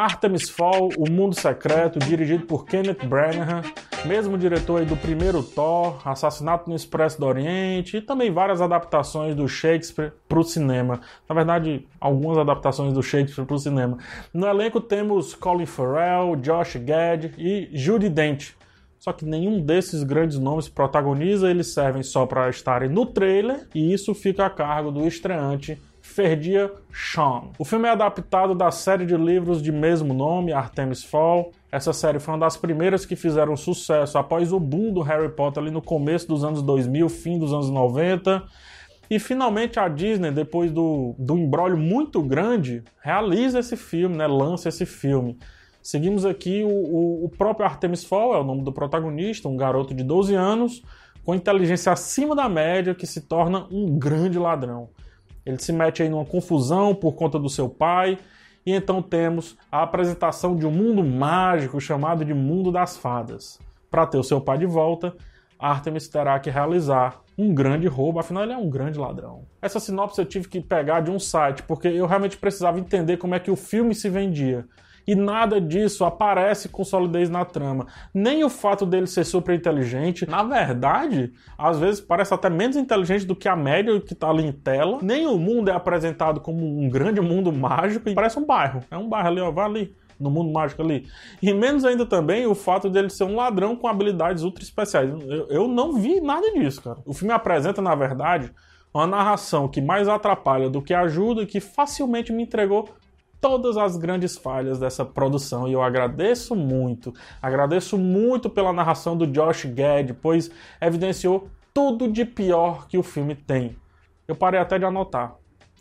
Artemis Fall, O Mundo Secreto, dirigido por Kenneth Branagh, mesmo diretor do primeiro Thor, Assassinato no Expresso do Oriente e também várias adaptações do Shakespeare para o cinema. Na verdade, algumas adaptações do Shakespeare para o cinema. No elenco temos Colin Farrell, Josh Gad e Judy Dent. Só que nenhum desses grandes nomes protagoniza, eles servem só para estarem no trailer e isso fica a cargo do estreante Ferdia Sean. O filme é adaptado da série de livros de mesmo nome, Artemis Fall. Essa série foi uma das primeiras que fizeram sucesso após o boom do Harry Potter ali no começo dos anos 2000, fim dos anos 90. E finalmente a Disney, depois do, do embrólio muito grande, realiza esse filme, né? lança esse filme. Seguimos aqui o, o, o próprio Artemis Fall, é o nome do protagonista, um garoto de 12 anos, com inteligência acima da média, que se torna um grande ladrão. Ele se mete aí numa confusão por conta do seu pai, e então temos a apresentação de um mundo mágico chamado de Mundo das Fadas. Para ter o seu pai de volta, Artemis terá que realizar um grande roubo, afinal ele é um grande ladrão. Essa sinopse eu tive que pegar de um site, porque eu realmente precisava entender como é que o filme se vendia e nada disso aparece com solidez na trama. Nem o fato dele ser super inteligente, na verdade, às vezes parece até menos inteligente do que a média que tá ali em tela. Nem o mundo é apresentado como um grande mundo mágico e parece um bairro. É um bairro ali, ó, vai ali no mundo mágico ali. E menos ainda também o fato dele ser um ladrão com habilidades ultra especiais. Eu, eu não vi nada disso, cara. O filme apresenta, na verdade, uma narração que mais atrapalha do que ajuda e que facilmente me entregou todas as grandes falhas dessa produção e eu agradeço muito. Agradeço muito pela narração do Josh Gad, pois evidenciou tudo de pior que o filme tem. Eu parei até de anotar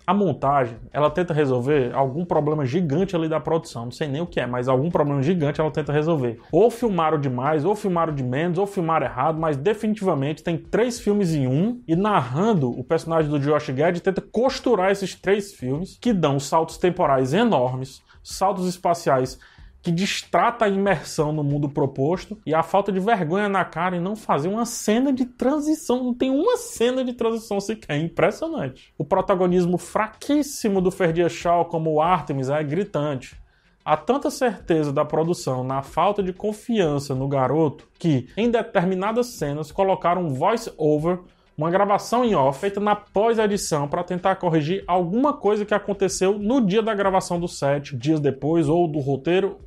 a montagem, ela tenta resolver algum problema gigante ali da produção. Não sei nem o que é, mas algum problema gigante ela tenta resolver. Ou filmaram demais, ou filmaram de menos, ou filmaram errado, mas definitivamente tem três filmes em um. E narrando, o personagem do Josh Gad tenta costurar esses três filmes, que dão saltos temporais enormes, saltos espaciais que distrata a imersão no mundo proposto e a falta de vergonha na cara em não fazer uma cena de transição. Não tem uma cena de transição sequer. É impressionante. O protagonismo fraquíssimo do Ferdia Shaw como o Artemis é gritante. Há tanta certeza da produção na falta de confiança no garoto que, em determinadas cenas, colocaram um voice-over uma gravação em off feita na pós-edição para tentar corrigir alguma coisa que aconteceu no dia da gravação do set, dias depois, ou do roteiro,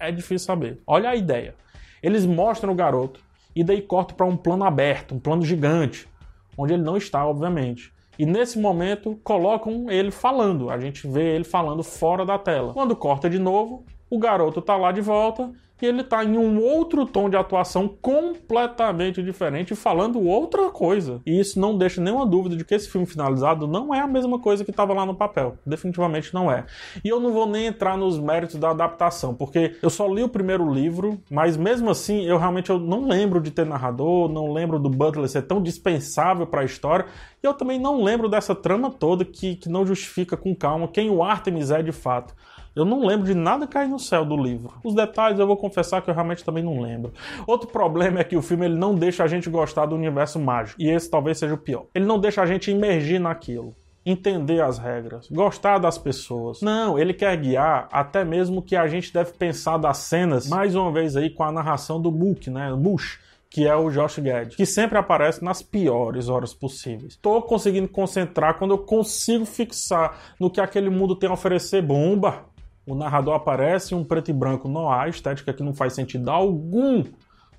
é difícil saber. Olha a ideia. Eles mostram o garoto e daí cortam para um plano aberto, um plano gigante, onde ele não está, obviamente. E nesse momento colocam ele falando. A gente vê ele falando fora da tela. Quando corta de novo, o garoto está lá de volta e ele está em um outro tom de atuação completamente diferente, falando outra coisa. E isso não deixa nenhuma dúvida de que esse filme finalizado não é a mesma coisa que estava lá no papel. Definitivamente não é. E eu não vou nem entrar nos méritos da adaptação, porque eu só li o primeiro livro, mas mesmo assim eu realmente eu não lembro de ter narrador, não lembro do Butler ser tão dispensável para a história, e eu também não lembro dessa trama toda que, que não justifica com calma quem o Artemis é de fato. Eu não lembro de nada cair no céu do livro. Os detalhes eu vou confessar que eu realmente também não lembro. Outro problema é que o filme ele não deixa a gente gostar do universo mágico. E esse talvez seja o pior. Ele não deixa a gente imergir naquilo entender as regras, gostar das pessoas. Não, ele quer guiar até mesmo que a gente deve pensar das cenas, mais uma vez aí com a narração do Book, né? Bush, que é o Josh Gad, que sempre aparece nas piores horas possíveis. Tô conseguindo concentrar quando eu consigo fixar no que aquele mundo tem a oferecer bomba, o narrador aparece em um preto e branco há, estética que não faz sentido algum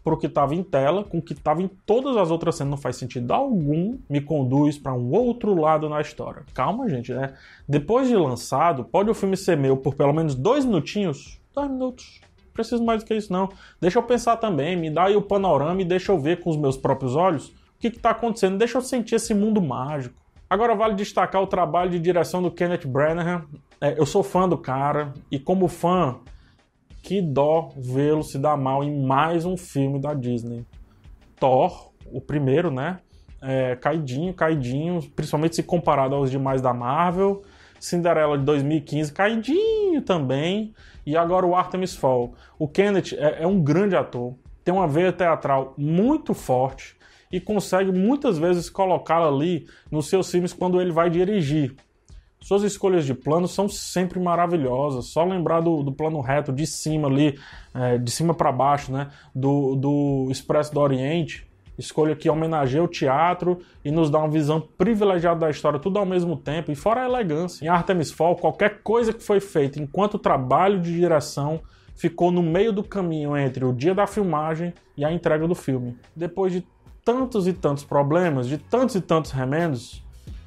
para o que estava em tela, com o que estava em todas as outras cenas não faz sentido algum, me conduz para um outro lado na história. Calma, gente, né? Depois de lançado, pode o filme ser meu por pelo menos dois minutinhos? Dois minutos. Não preciso mais do que isso, não. Deixa eu pensar também, me dá aí o panorama e deixa eu ver com os meus próprios olhos o que está acontecendo. Deixa eu sentir esse mundo mágico. Agora vale destacar o trabalho de direção do Kenneth Branagh. É, eu sou fã do cara e como fã, que dó vê-lo se dar mal em mais um filme da Disney. Thor, o primeiro, né? É, caidinho, caidinho, principalmente se comparado aos demais da Marvel. Cinderela de 2015, caidinho também. E agora o Artemis Fall. O Kenneth é, é um grande ator, tem uma veia teatral muito forte e consegue muitas vezes colocá-la ali nos seus filmes quando ele vai dirigir. Suas escolhas de plano são sempre maravilhosas. Só lembrar do, do plano reto de cima ali, é, de cima para baixo, né? Do, do Expresso do Oriente. Escolha que homenageia o teatro e nos dá uma visão privilegiada da história, tudo ao mesmo tempo, e fora a elegância. Em Artemis Fall, qualquer coisa que foi feita enquanto trabalho de direção ficou no meio do caminho entre o dia da filmagem e a entrega do filme. Depois de tantos e tantos problemas, de tantos e tantos remendos,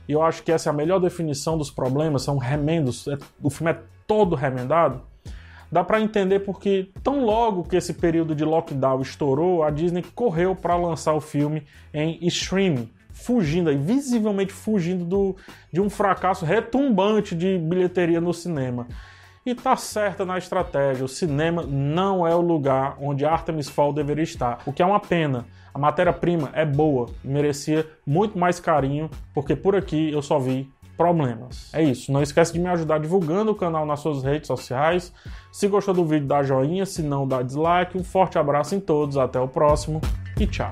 e eu acho que essa é a melhor definição dos problemas, são remendos, é, o filme é todo remendado, dá para entender porque tão logo que esse período de lockdown estourou, a Disney correu para lançar o filme em streaming, fugindo aí, visivelmente fugindo do, de um fracasso retumbante de bilheteria no cinema. E tá certa na estratégia, o cinema não é o lugar onde Artemis Fall deveria estar, o que é uma pena a matéria-prima é boa merecia muito mais carinho, porque por aqui eu só vi problemas. É isso. Não esquece de me ajudar divulgando o canal nas suas redes sociais. Se gostou do vídeo, dá joinha. Se não, dá dislike. Um forte abraço em todos. Até o próximo e tchau.